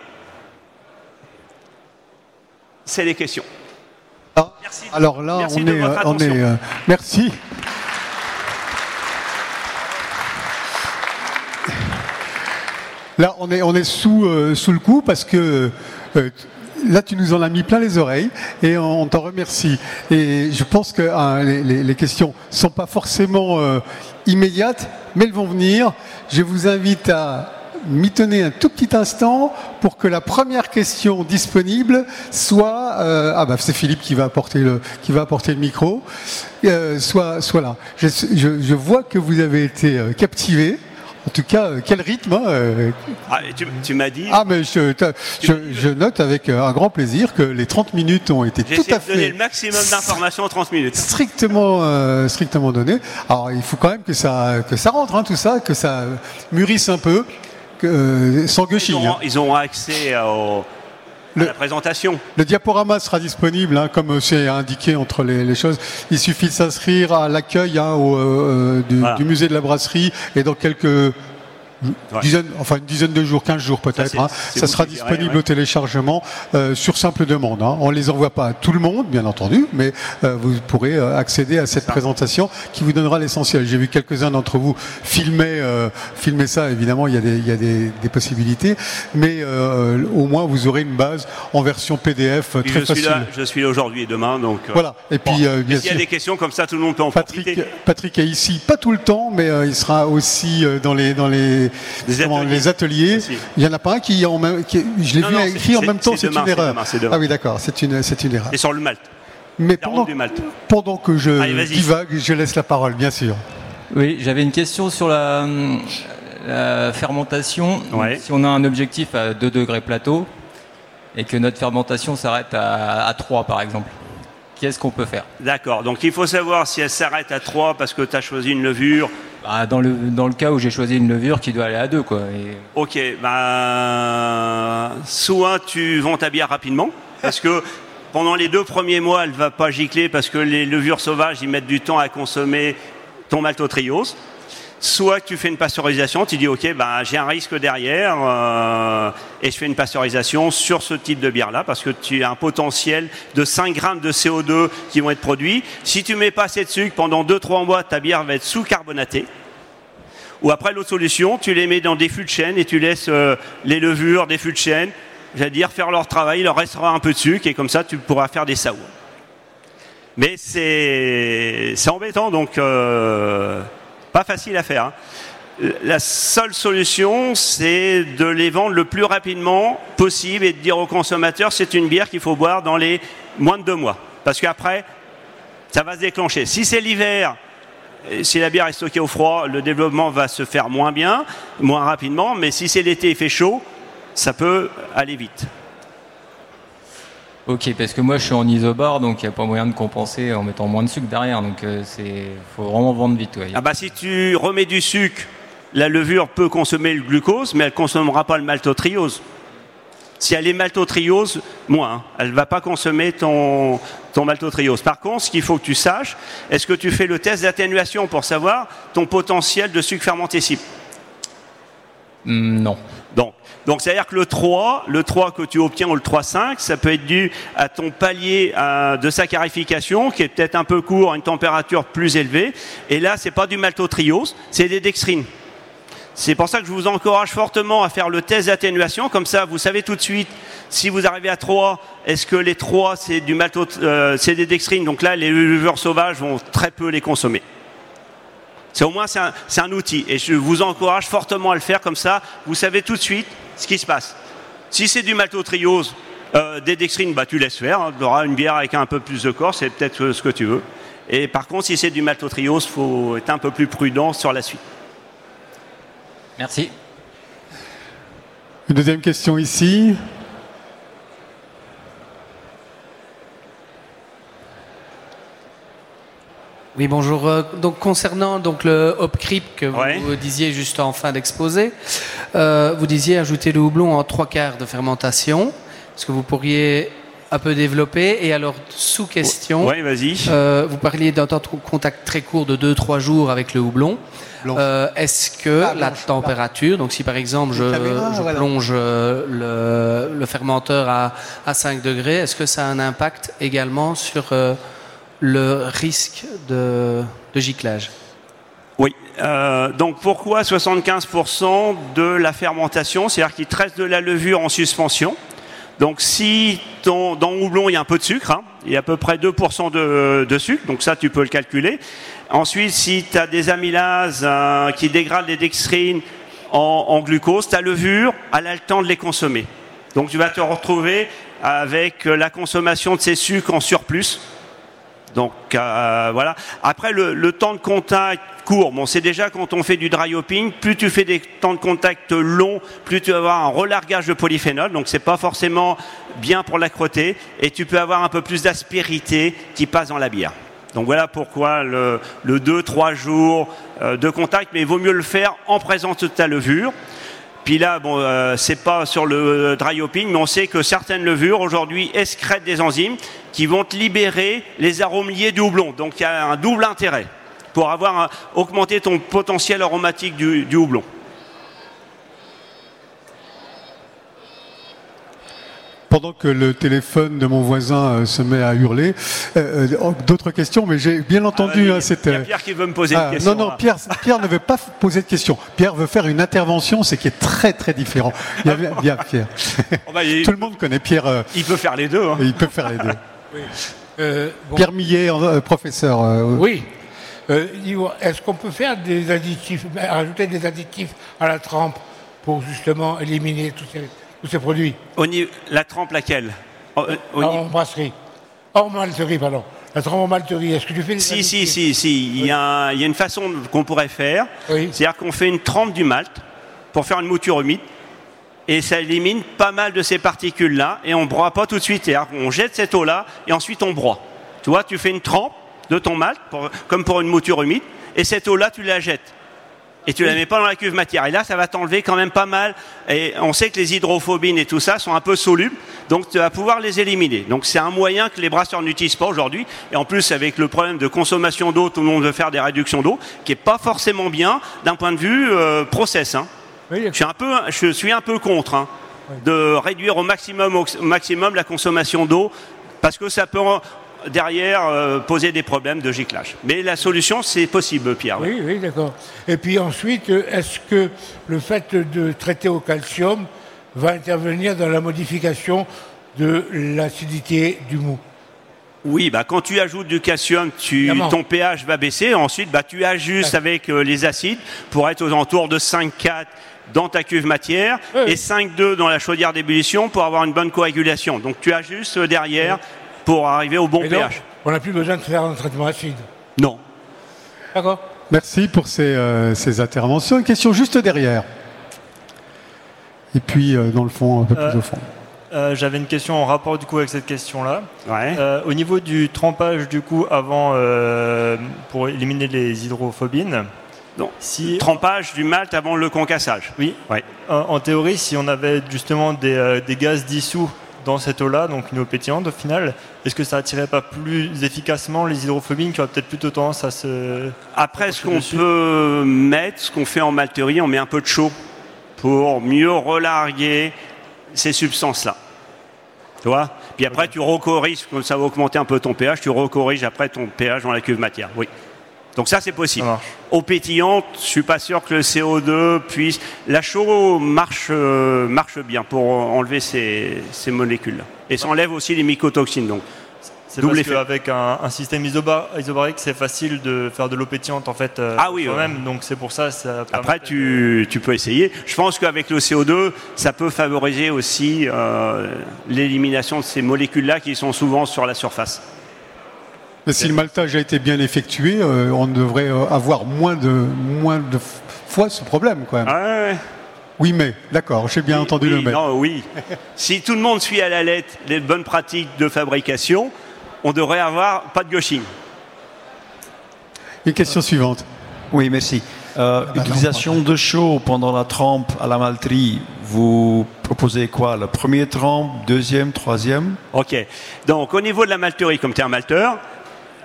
C'est les questions. Ah, alors là, on est, on est merci. Là, on est, on est sous, euh, sous le coup parce que euh, là, tu nous en as mis plein les oreilles et on, t'en remercie. Et je pense que hein, les, les, questions sont pas forcément euh, immédiates, mais elles vont venir. Je vous invite à m'y tenir un tout petit instant pour que la première question disponible soit ah bah c'est Philippe qui va apporter le qui va apporter le micro soit soit là. Je, je, je vois que vous avez été captivé En tout cas, euh, quel rythme hein, euh. ah, tu, m'as dit. Ah, mais je, je, note avec euh, un grand plaisir que les 30 minutes ont été tout à fait. donner le maximum d'informations en 30 minutes. Strictement, strictement donné. Alors, il faut quand même que ça, que ça rentre, hein, tout ça, que ça mûrisse un peu, que, sans gushing. Ils, ils auront accès au la présentation. Le diaporama sera disponible, hein, comme c'est indiqué entre les, choses. Il suffit de s'inscrire à l'accueil hein, euh, euh, du, musée de la brasserie et dans quelques enfin une dizaine de jours, 15 jours peut-être. Ça, hein. sera disponible au téléchargement euh, sur simple demande. Hein. On ne les envoie pas à tout le monde, bien entendu, mais euh, vous pourrez euh, accéder à cette présentation qui vous donnera l'essentiel. J'ai vu quelques-uns d'entre vous filmer, filmer ça. Évidemment, il y a des, il y a des, des possibilités, mais au moins vous aurez une base en version PDF très je facile. Suis là, je suis là aujourd'hui et demain, donc voilà. Et puis, bien S'il y a des questions comme ça, tout le monde peut en Patrick, profiter. Patrick est ici, pas tout le temps, mais il sera aussi dans les dans les les, ateliers. Il n'y en a pas un qui, en même, qui je l'ai vu écrit en même temps, c'est une erreur. ah oui, d'accord, c'est une, c'est une erreur. Et sur le Malte. Mais pendant, pendant, que je divague, je laisse la parole, bien sûr. Oui, j'avais une question sur la, fermentation. Si on a un objectif à 2 degrés plateau et que notre fermentation s'arrête à, à 3 par exemple, qu'est-ce qu'on peut faire D'accord, donc il faut savoir si elle s'arrête à 3 parce que tu as choisi une levure bah, dans, le, dans le cas où j'ai choisi une levure qui doit aller à 2. Quoi, Ok, bah, soit tu vends ta bière rapidement, parce que pendant les deux premiers mois, elle ne va pas gicler parce que les levures sauvages, ils mettent du temps à consommer ton maltotriose soit tu fais une pasteurisation, tu dis ok, ben, j'ai un risque derrière euh, et je fais une pasteurisation sur ce type de bière-là parce que tu as un potentiel de 5 grammes de CO2 qui vont être produits. Si tu mets pas assez de sucre pendant 2-3 mois, ta bière va être sous-carbonatée. Ou après l'autre solution, tu les mets dans des fûts de chêne et tu laisses euh, les levures des fûts de chêne, j'allais dire faire leur travail, il leur restera un peu de sucre et comme ça tu pourras faire des saours. Mais c'est embêtant donc. Euh, pas facile à faire. Hein. La seule solution, c'est de les vendre le plus rapidement possible et de dire aux consommateurs, c'est une bière qu'il faut boire dans les moins de deux mois. Parce qu'après, ça va se déclencher. Si c'est l'hiver, si la bière est stockée au froid, le développement va se faire moins bien, moins rapidement. Mais si c'est l'été et fait chaud, ça peut aller vite. Ok, parce que moi je suis en isobar, donc il n'y a pas moyen de compenser en mettant moins de sucre derrière. Donc il euh, faut vraiment vendre vite. Ah bah si tu remets du sucre, la levure peut consommer le glucose, mais elle ne consommera pas le maltotriose. Si elle est maltotriose, moins. Hein. Elle ne va pas consommer ton, ton maltotriose. Par contre, ce qu'il faut que tu saches, est-ce que tu fais le test d'atténuation pour savoir ton potentiel de sucre fermenté cible hmm, Non. Donc, donc c'est-à-dire que le 3, le 3 que tu obtiens ou le 3,5, ça peut être dû à ton palier euh, de saccharification qui est peut-être un peu court, à une température plus élevée. Et là, c'est pas du maltotriose, c'est des dextrines. C'est pour ça que je vous encourage fortement à faire le test d'atténuation. Comme ça, vous savez tout de suite si vous arrivez à 3, est-ce que les 3 c'est du malto, euh, c'est des dextrines? Donc là, les levures sauvages vont très peu les consommer. C'est au moins c'est un, un, outil et je vous encourage fortement à le faire comme ça. Vous savez tout de suite ce qui se passe. Si c'est du maltotriose, euh, des dextrines, bah, tu laisses faire. Hein. tu auras une bière avec un peu plus de corps, c'est peut-être ce que tu veux. Et par contre, si c'est du maltotriose, il faut être un peu plus prudent sur la suite. Merci. Une deuxième question ici. Oui, bonjour. Euh, donc concernant donc le Hopcrypt que vous, disiez juste en fin d'exposé, euh, vous disiez ajouter le houblon en trois quarts de fermentation. Est-ce que vous pourriez un peu développer Et alors, sous question, vas-y. Euh, vous parliez d'un temps de contact très court de 2-3 jours avec le houblon. Est-ce que ah, la température, donc si par exemple je, plonge le, le, fermenteur à, à 5 degrés, est-ce que ça a un impact également sur le risque de, giclage? Euh, donc pourquoi 75% de la fermentation C'est-à-dire qu'il de la levure en suspension? Donc si dans houblon il y a un peu de sucre, hein, il y a à peu près 2% de, sucre, donc ça tu peux le calculer. Ensuite, si tu as des amylases euh, qui dégradent les dextrines en, en glucose, ta levure, elle a le temps de les consommer. Donc tu vas te retrouver avec la consommation de ces sucres en surplus Donc euh, voilà. Après le, temps de contact court, bon c'est déjà quand on fait du dry hopping, plus tu fais des temps de contact longs, plus tu vas avoir un relargage de polyphénol, donc c'est pas forcément bien pour la crottée, et tu peux avoir un peu plus d'aspérité qui passe dans la bière. Donc voilà pourquoi le, 2-3 jours euh, de contact, mais il vaut mieux le faire en présence de ta levure. Puis là, bon, euh, c'est pas sur le dry hopping, mais on sait que certaines levures aujourd'hui excrètent des enzymes qui vont libérer les arômes liés du houblon. Donc il y a un double intérêt pour avoir augmenté ton potentiel aromatique du houblon. Pendant que le téléphone de mon voisin euh, se met à hurler. Euh, euh, d'autres questions, mais j'ai bien entendu. Ah, y a Pierre qui veut me poser une ah, question. Non, non, Pierre, Pierre ne veut pas poser de question. Pierre veut faire une intervention, c'est qui est très très différent. Il y a bien, Pierre. Oh, bah, Tout le monde connaît Pierre. il peut faire les deux. Hein. Il peut faire les deux. Pierre Millet, professeur. Oui. Est-ce qu'on peut faire des additifs, rajouter des additifs à la trempe pour justement éliminer tous ces tous ces produits La trempe laquelle? En brasserie. En malterie, pardon. La trempe en malterie, est-ce que tu fais des Si, si, si, si. Il, y a, une façon qu'on pourrait faire. C'est-à-dire qu'on fait une trempe du malt pour faire une mouture humide. Et ça élimine pas mal de ces particules-là. Et on ne broie pas tout de suite. On jette cette eau-là et ensuite on broie. Tu vois, tu fais une trempe de ton malt, comme pour une mouture humide. Et cette eau-là, tu la jettes et tu la mets pas dans la cuve matière. Et là, ça va t'enlever quand même pas mal. Et on sait que les hydrophobines et tout ça sont un peu solubles, donc tu vas pouvoir les éliminer. Donc c'est un moyen que les brasseurs n'utilisent pas aujourd'hui. Et en plus, avec le problème de consommation d'eau, tout le monde veut faire des réductions d'eau, qui est pas forcément bien d'un point de vue euh, process. Hein. je, suis un peu, je suis un peu contre hein, de réduire au maximum, au maximum la consommation d'eau parce que ça peut derrière euh, poser des problèmes de giclage. Mais la solution, c'est possible, Pierre. Oui, oui, d'accord. Et puis ensuite, est-ce que le fait de traiter au calcium va intervenir dans la modification de l'acidité du mou? Oui, bah, quand tu ajoutes du calcium, tu, ton pH va baisser. Ensuite, bah, tu ajustes avec euh, les acides pour être aux alentours de 5,4 dans ta cuve matière et 5,2 dans la chaudière d'ébullition pour avoir une bonne coagulation. Donc tu ajustes derrière pour arriver au bon pH. on n'a plus besoin de faire un traitement acide Non. D'accord. Merci pour ces, euh, ces, interventions. Une question juste derrière. Et puis, euh, dans le fond, un peu plus euh, au fond. J'avais une question en rapport du coup avec cette question-là. au niveau du trempage du coup avant pour éliminer les hydrophobines. Non. Si trempage du malt avant le concassage. Oui. Ouais. En, théorie, si on avait justement des, des gaz dissous dans cette eau-là, donc une eau pétillante au final, est-ce que ça attirait pas plus efficacement les hydrophobines qui auraient peut-être plutôt tendance à se... Après, ce qu'on peut mettre, ce qu'on fait en malterie, on met un peu de chaud pour mieux relarguer ces substances-là. Tu vois? Puis après, tu recorriges, comme ça va augmenter un peu ton pH, tu recorriges après ton pH dans la cuve matière. Oui. Donc ça, c'est possible. Au pétillant, je suis pas sûr que le CO2 puisse. La chaux marche, euh, marche bien pour enlever ces, molécules-là. Et ça enlève aussi les mycotoxines. Donc, c'est parce qu'avec un, un, système isobarique, c'est facile de faire de l'eau pétillante en fait euh, ah oui, même. Donc c'est pour ça. ça Après, tu, tu, peux essayer. Je pense qu'avec le CO2, ça peut favoriser aussi euh, l'élimination de ces molécules-là qui sont souvent sur la surface. Mais si le maltage a été bien effectué, euh, on devrait euh, avoir moins de, moins de fois ce problème quand même. Ah oui, mais, d'accord, j'ai bien entendu le mais. Non, oui. si tout le monde suit à la lettre les bonnes pratiques de fabrication, on devrait avoir pas de gauching. Une question suivante. Oui, merci. Euh, utilisation de chaud pendant la trempe à la malterie, vous proposez quoi? Le premier trempe, deuxième, troisième? Ok. Donc, au niveau de la malterie, comme tu es un malteur,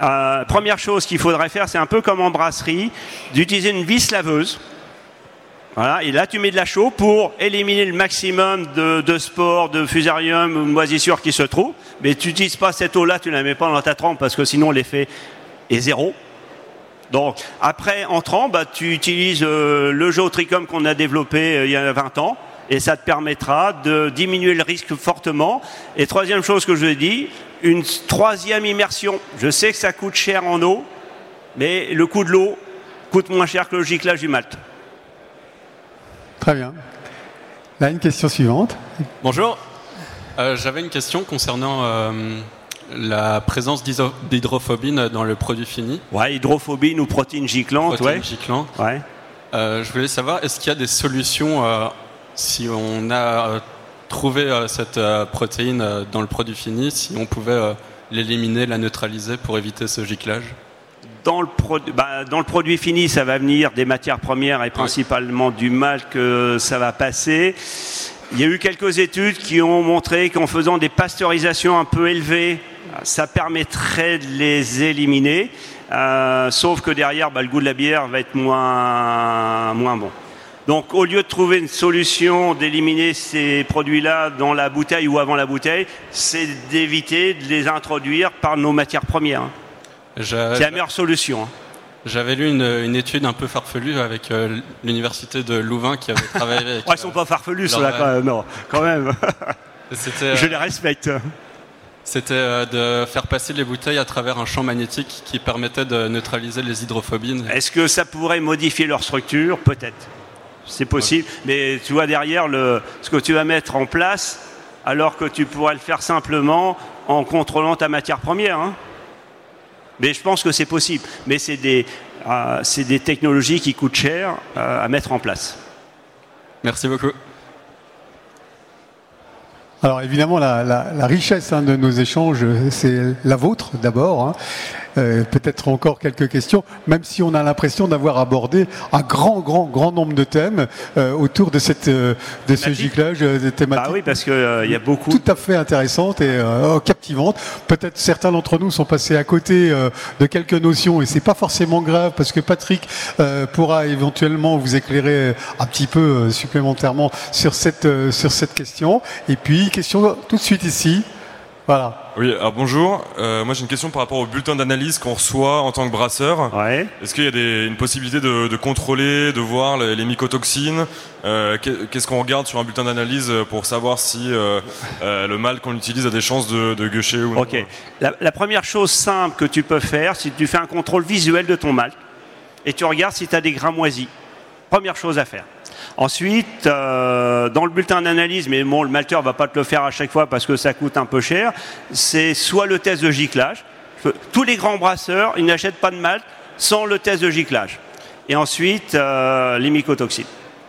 euh, première chose qu'il faudrait faire, c'est un peu comme en brasserie, d'utiliser une vis laveuse. Voilà, et là tu mets de la chaux pour éliminer le maximum de, spores, de fusarium ou de moisissures qui se trouvent. Mais tu n'utilises pas cette eau-là, tu ne la mets pas dans ta trempe parce que sinon l'effet est zéro. Donc après en trempe, bah, tu utilises euh, le tricom qu'on a développé euh, il y a 20 ans et ça te permettra de diminuer le risque fortement. Et troisième chose que je dis, une troisième immersion. Je sais que ça coûte cher en eau, mais le coût de l'eau coûte moins cher que le giclage du malt. Très bien. Là, une question suivante. Bonjour. Euh, j'avais une question concernant euh, la présence d'hydrophobine dans le produit fini. Ouais, hydrophobine ou protéine giclante. Protéine giclante. Ouais. Euh, je voulais savoir, est-ce qu'il y a des solutions euh, si on a euh, trouvé cette protéine dans le produit fini, si on pouvait l'éliminer, la neutraliser pour éviter ce giclage? Dans le, bah, dans le, produit fini, ça va venir des matières premières et principalement du malt que ça va passer. Il y a eu quelques études qui ont montré qu'en faisant des pasteurisations un peu élevées, ça permettrait de les éliminer. Euh, sauf que derrière, bah, le goût de la bière va être moins, moins bon. Donc au lieu de trouver une solution d'éliminer ces produits-là dans la bouteille ou avant la bouteille, c'est d'éviter de les introduire par nos matières premières. C'est la meilleure solution. Hein. J'avais lu une, étude un peu farfelue avec euh, l'université de Louvain qui avait travaillé avec. ils sont pas farfelus, ceux-là, quand même. Non, quand même. Je les respecte. C'était euh, de faire passer les bouteilles à travers un champ magnétique qui permettait de neutraliser les hydrophobines. Est-ce que ça pourrait modifier leur structure? Peut-être. C'est possible. Mais tu vois derrière le, ce que tu vas mettre en place, alors que tu pourrais le faire simplement en contrôlant ta matière première. Hein. Mais je pense que c'est possible. Mais c'est des, euh, des, technologies qui coûtent cher euh, à mettre en place. Merci beaucoup. Alors évidemment, la, richesse hein, de nos échanges, c'est la vôtre d'abord. Hein. Euh, peut-être encore quelques questions, même si on a l'impression d'avoir abordé un grand, grand, grand nombre de thèmes euh, autour de, cette, euh, de ce giclage des thématiques. Bah oui, parce qu'il y a beaucoup. Tout à fait intéressantes et captivantes. Peut-être certains d'entre nous sont passés à côté de quelques notions et c'est pas forcément grave parce que Patrick pourra éventuellement vous éclairer un petit peu supplémentairement sur cette, sur cette question. Et puis, question tout de suite ici. Voilà. Oui, alors bonjour. Euh, moi j'ai une question par rapport au bulletin d'analyse qu'on reçoit en tant que brasseur. Ouais. Est-ce qu'il y a une possibilité de, contrôler, de voir les, mycotoxines euh, Qu'est-ce qu'on regarde sur un bulletin d'analyse pour savoir si euh, le mal qu'on utilise a des chances de, de gâcher ou non? Ok. La, la, première chose simple que tu peux faire, c'est que tu fais un contrôle visuel de ton mal et tu regardes si tu as des grains moisis. Première chose à faire. Ensuite, euh, dans le bulletin d'analyse, mais bon, le malteur va pas te le faire à chaque fois parce que ça coûte un peu cher, c'est soit le test de giclage. Tous les grands brasseurs, ils n'achètent pas de malt sans le test de giclage. Et ensuite, euh, les mycotoxines.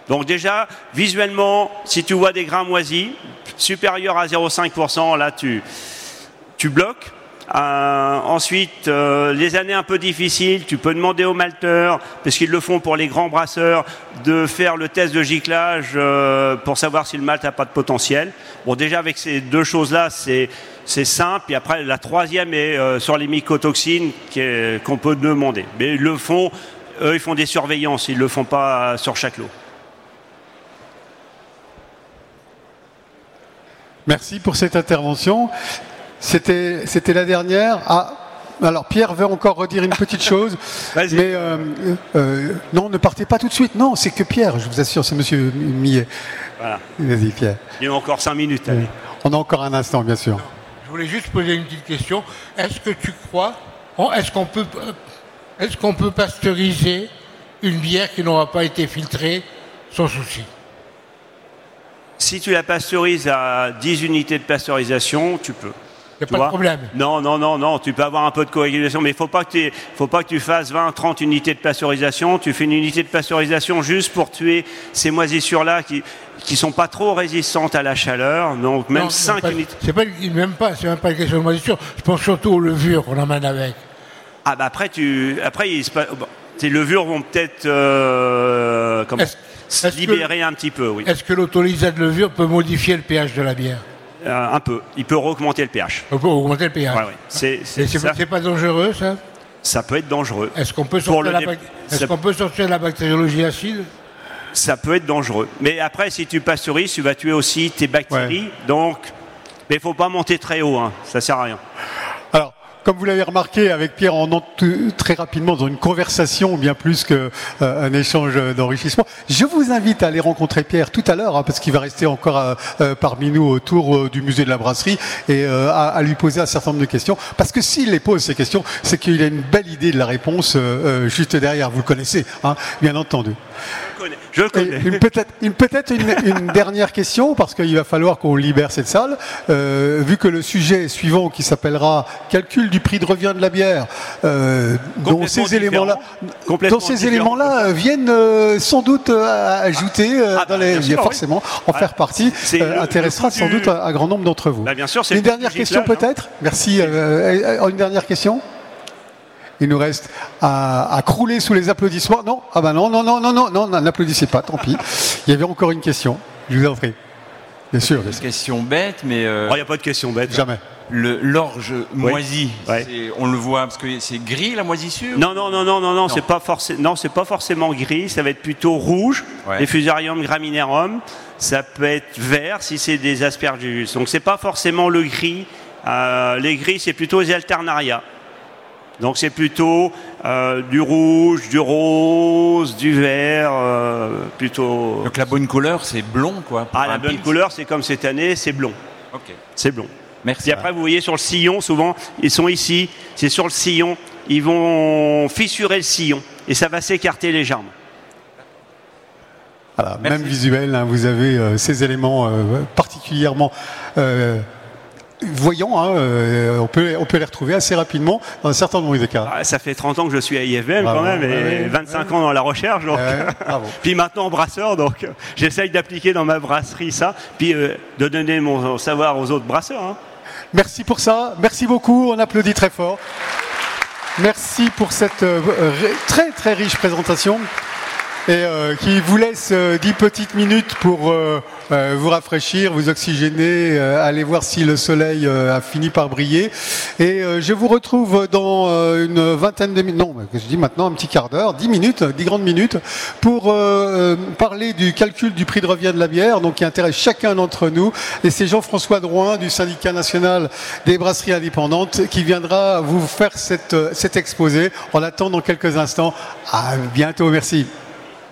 Donc déjà, visuellement, si tu vois des grains moisis supérieurs à 0,5%, là tu, tu bloques. Euh, ensuite, euh, les années un peu difficiles, tu peux demander aux malteurs, parce qu'ils le font pour les grands brasseurs, de faire le test de giclage euh, pour savoir si le malt n'a pas de potentiel. Bon, déjà avec ces deux choses-là, c'est simple. Et après, la troisième est sur les mycotoxines qu'on peut demander. Mais ils le font, eux, ils font des surveillances, ils le font pas sur chaque lot. Merci pour cette intervention. C'était, c'était la dernière. Ah, alors Pierre veut encore redire une petite chose, mais euh, euh, non, ne partez pas tout de suite. Non, c'est que Pierre, je vous assure, c'est Monsieur Millet. Voilà. Vas-y Pierre. Il y a encore cinq minutes. On a encore un instant, bien sûr. Je voulais juste poser une petite question. Est-ce que tu crois, est-ce qu'on peut, est-ce qu'on peut pasteuriser une bière qui n'aura pas été filtrée sans souci? Si tu la pasteurises à 10 unités de pasteurisation, tu peux pas de problème. Non, non, non, non. Tu peux avoir un peu de coagulation, mais il faut pas que tu, faut pas que tu fasses 20, 30 unités de pasteurisation. Tu fais une unité de pasteurisation juste pour tuer ces moisissures-là qui, qui sont pas trop résistantes à la chaleur. Donc même 5 unités. C'est pas, même pas, c'est même pas une question de moisissure. Je pense surtout aux levures qu'on emmène avec. Ah bah après tu, après levures vont peut-être euh, se libérer un petit peu, oui. Est-ce que l'autolysat de levure peut modifier le pH de la bière? Euh, un peu. Il peut augmenter le pH. Il peut augmenter le pH. Ouais, ouais. C'est pas dangereux, ça? Ça peut être dangereux. Est-ce qu'on peut, sortir la... Est qu'on peut sortir la bactériologie acide? Ça peut être dangereux. Mais après, si tu pasteurises, tu vas tuer aussi tes bactéries. Donc, mais il faut pas monter très haut. Hein. Ça sert à rien. Comme vous l'avez remarqué, avec Pierre, on entre très rapidement dans une conversation, bien plus qu'un euh, échange d'enrichissement. Je vous invite à aller rencontrer Pierre tout à l'heure, hein, parce qu'il va rester encore euh, euh, parmi nous autour du musée de la brasserie, et à, lui poser un certain nombre de questions. Parce que s'il les pose ces questions, c'est qu'il a une belle idée de la réponse juste derrière. Vous le connaissez, hein, bien entendu. Une, peut-être une, peut une, dernière question, parce qu'il va falloir qu'on libère cette salle. Euh, vu que le sujet suivant, qui s'appellera calcul du prix de revient de la bière, euh, dont ces éléments-là, dont ces éléments-là viennent euh, sans doute ajouter ah, dans bah, les, forcément en faire partie, intéressera sans doute un, grand nombre d'entre vous. Bah, bien sûr, une dernière question peut-être? Merci. une dernière question? Il nous reste à, crouler sous les applaudissements. Non, ah ben non, non, non, non, non, non, n'applaudissez pas, tant pis. Il y avait encore une question. Je vous en prie. Bien sûr. Une question bête, mais. Euh, oh, il n'y a pas de question bête. Jamais. L'orge moisi, on le voit parce que c'est gris la moisissure. Non, non, non, non, non, non, c'est pas forcément, non, c'est pas forcément gris. Ça va être plutôt rouge. Les fusarium graminerum, ça peut être vert si c'est des asperges. Donc c'est pas forcément le gris. Euh, les gris, c'est plutôt les alternaria. Donc c'est plutôt euh, du rouge, du rose, du vert, euh, plutôt. Donc la bonne couleur, c'est blond, quoi. Ah, la bonne couleur, c'est comme cette année, c'est blond. Ok. C'est blond. Merci. Et après, vous voyez sur le sillon, souvent, ils sont ici, c'est sur le sillon, ils vont fissurer le sillon et ça va s'écarter légèrement. Voilà, même visuel, hein, vous avez euh, ces éléments particulièrement voyons, hein, euh, on, peut, on peut les retrouver assez rapidement dans un certain nombre de cas. Ah, ça fait 30 ans que je suis à IFM quand même, et 25 ans dans la recherche. Donc, puis maintenant brasseur, donc j'essaye d'appliquer dans ma brasserie ça, puis euh, de donner mon savoir aux autres brasseurs. Hein. Merci pour ça, merci beaucoup, on applaudit très fort. Merci pour cette euh, très très riche présentation et qui vous laisse 10 petites minutes pour euh, vous rafraîchir, vous oxygéner, euh, aller voir si le soleil euh, a fini par briller. Et je vous retrouve dans une vingtaine de minutes, non, je dis maintenant un petit quart d'heure, dix minutes, dix grandes minutes, pour parler du calcul du prix de revient de la bière, donc qui intéresse chacun d'entre nous. Et c'est Jean-François Drouin du syndicat national des brasseries indépendantes qui viendra vous faire cet exposé. On l'attend dans quelques instants. À bientôt, merci.